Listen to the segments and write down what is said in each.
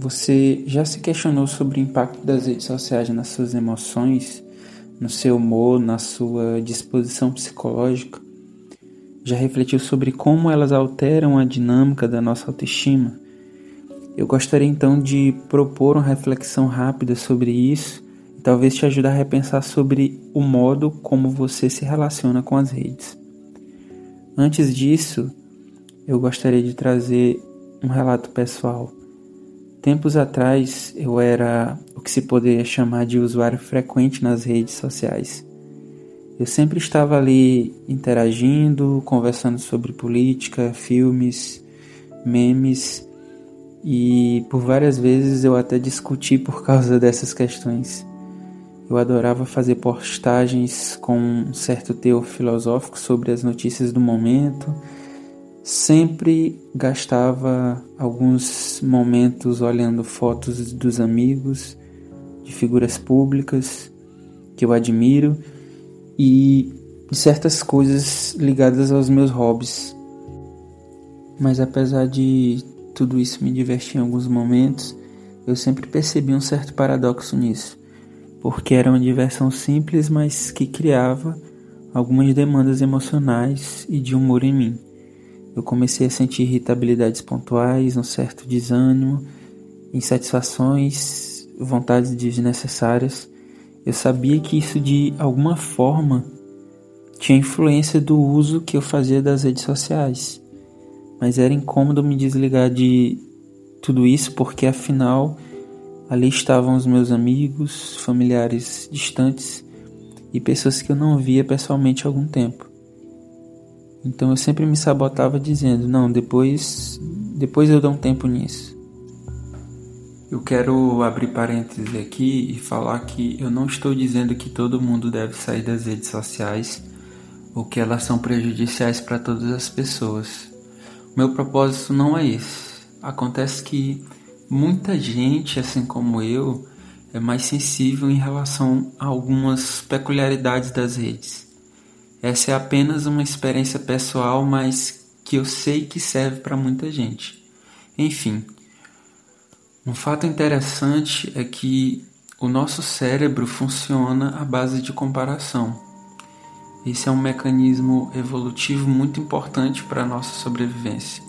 Você já se questionou sobre o impacto das redes sociais nas suas emoções, no seu humor, na sua disposição psicológica? Já refletiu sobre como elas alteram a dinâmica da nossa autoestima? Eu gostaria então de propor uma reflexão rápida sobre isso e talvez te ajudar a repensar sobre o modo como você se relaciona com as redes. Antes disso, eu gostaria de trazer um relato pessoal. Tempos atrás eu era o que se poderia chamar de usuário frequente nas redes sociais. Eu sempre estava ali interagindo, conversando sobre política, filmes, memes e por várias vezes eu até discuti por causa dessas questões. Eu adorava fazer postagens com um certo teor filosófico sobre as notícias do momento Sempre gastava alguns momentos olhando fotos dos amigos, de figuras públicas que eu admiro e de certas coisas ligadas aos meus hobbies. Mas apesar de tudo isso me divertir em alguns momentos, eu sempre percebi um certo paradoxo nisso, porque era uma diversão simples, mas que criava algumas demandas emocionais e de humor em mim. Eu comecei a sentir irritabilidades pontuais, um certo desânimo, insatisfações, vontades desnecessárias. Eu sabia que isso de alguma forma tinha influência do uso que eu fazia das redes sociais. Mas era incômodo me desligar de tudo isso porque afinal ali estavam os meus amigos, familiares distantes e pessoas que eu não via pessoalmente há algum tempo. Então eu sempre me sabotava dizendo: não, depois, depois eu dou um tempo nisso. Eu quero abrir parênteses aqui e falar que eu não estou dizendo que todo mundo deve sair das redes sociais ou que elas são prejudiciais para todas as pessoas. Meu propósito não é esse. Acontece que muita gente, assim como eu, é mais sensível em relação a algumas peculiaridades das redes. Essa é apenas uma experiência pessoal, mas que eu sei que serve para muita gente. Enfim, um fato interessante é que o nosso cérebro funciona à base de comparação. Esse é um mecanismo evolutivo muito importante para a nossa sobrevivência,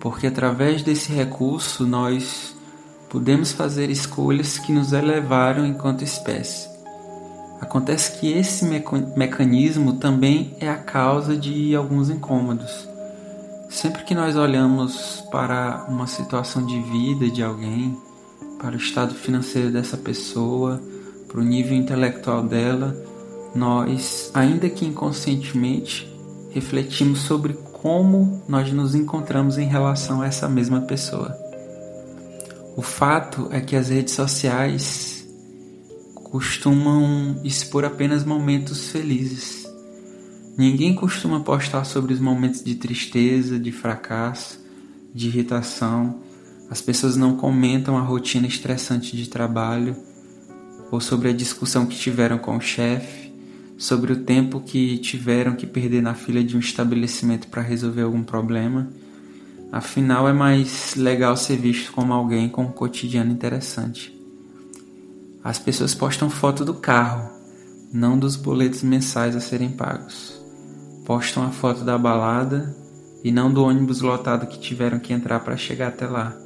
porque através desse recurso nós podemos fazer escolhas que nos elevaram enquanto espécie. Acontece que esse mecanismo também é a causa de alguns incômodos. Sempre que nós olhamos para uma situação de vida de alguém, para o estado financeiro dessa pessoa, para o nível intelectual dela, nós, ainda que inconscientemente, refletimos sobre como nós nos encontramos em relação a essa mesma pessoa. O fato é que as redes sociais costumam expor apenas momentos felizes. Ninguém costuma postar sobre os momentos de tristeza, de fracasso, de irritação. As pessoas não comentam a rotina estressante de trabalho ou sobre a discussão que tiveram com o chefe, sobre o tempo que tiveram que perder na fila de um estabelecimento para resolver algum problema. Afinal, é mais legal ser visto como alguém com um cotidiano interessante. As pessoas postam foto do carro, não dos boletos mensais a serem pagos. Postam a foto da balada e não do ônibus lotado que tiveram que entrar para chegar até lá.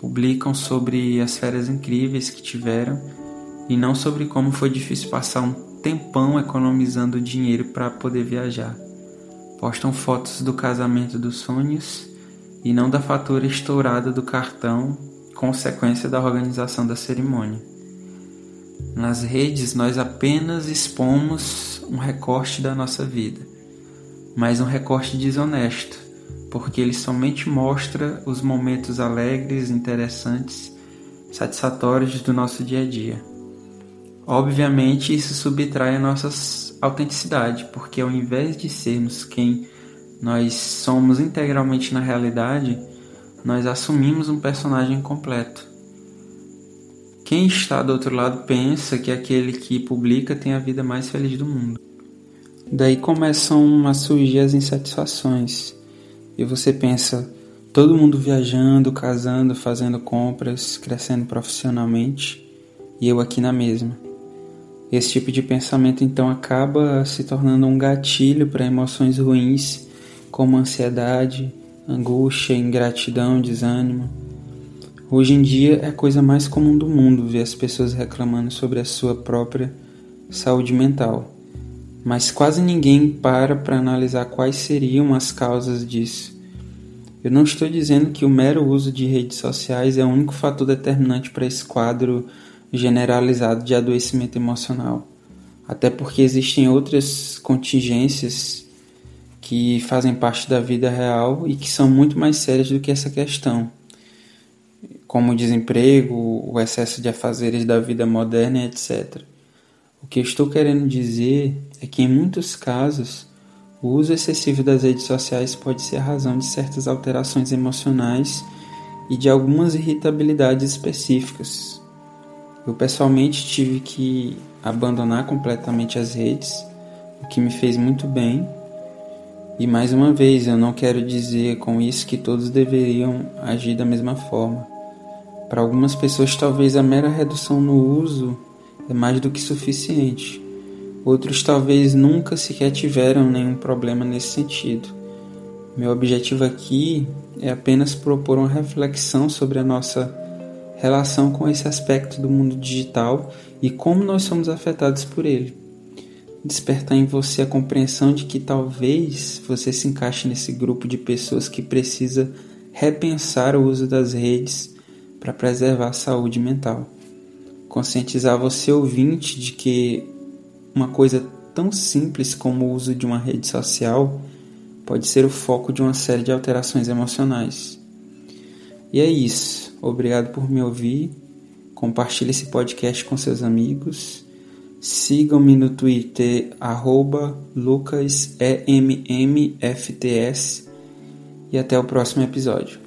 Publicam sobre as férias incríveis que tiveram e não sobre como foi difícil passar um tempão economizando dinheiro para poder viajar. Postam fotos do casamento dos sonhos e não da fatura estourada do cartão, consequência da organização da cerimônia. Nas redes nós apenas expomos um recorte da nossa vida, mas um recorte desonesto, porque ele somente mostra os momentos alegres, interessantes, satisfatórios do nosso dia a dia. Obviamente, isso subtrai a nossa autenticidade, porque ao invés de sermos quem nós somos integralmente na realidade, nós assumimos um personagem completo quem está do outro lado pensa que aquele que publica tem a vida mais feliz do mundo. Daí começam a surgir as insatisfações. E você pensa: todo mundo viajando, casando, fazendo compras, crescendo profissionalmente e eu aqui na mesma. Esse tipo de pensamento então acaba se tornando um gatilho para emoções ruins como ansiedade, angústia, ingratidão, desânimo. Hoje em dia é a coisa mais comum do mundo ver as pessoas reclamando sobre a sua própria saúde mental, mas quase ninguém para para analisar quais seriam as causas disso. Eu não estou dizendo que o mero uso de redes sociais é o único fator determinante para esse quadro generalizado de adoecimento emocional, até porque existem outras contingências que fazem parte da vida real e que são muito mais sérias do que essa questão, como o desemprego, o excesso de afazeres da vida moderna, etc. O que estou querendo dizer é que, em muitos casos, o uso excessivo das redes sociais pode ser a razão de certas alterações emocionais e de algumas irritabilidades específicas. Eu pessoalmente tive que abandonar completamente as redes, o que me fez muito bem e mais uma vez, eu não quero dizer com isso que todos deveriam agir da mesma forma. Para algumas pessoas, talvez a mera redução no uso é mais do que suficiente. Outros talvez nunca sequer tiveram nenhum problema nesse sentido. Meu objetivo aqui é apenas propor uma reflexão sobre a nossa relação com esse aspecto do mundo digital e como nós somos afetados por ele despertar em você a compreensão de que talvez você se encaixe nesse grupo de pessoas que precisa repensar o uso das redes para preservar a saúde mental. Conscientizar você ouvinte de que uma coisa tão simples como o uso de uma rede social pode ser o foco de uma série de alterações emocionais. E é isso. Obrigado por me ouvir. Compartilhe esse podcast com seus amigos Sigam-me no Twitter, lucasemmfts e até o próximo episódio.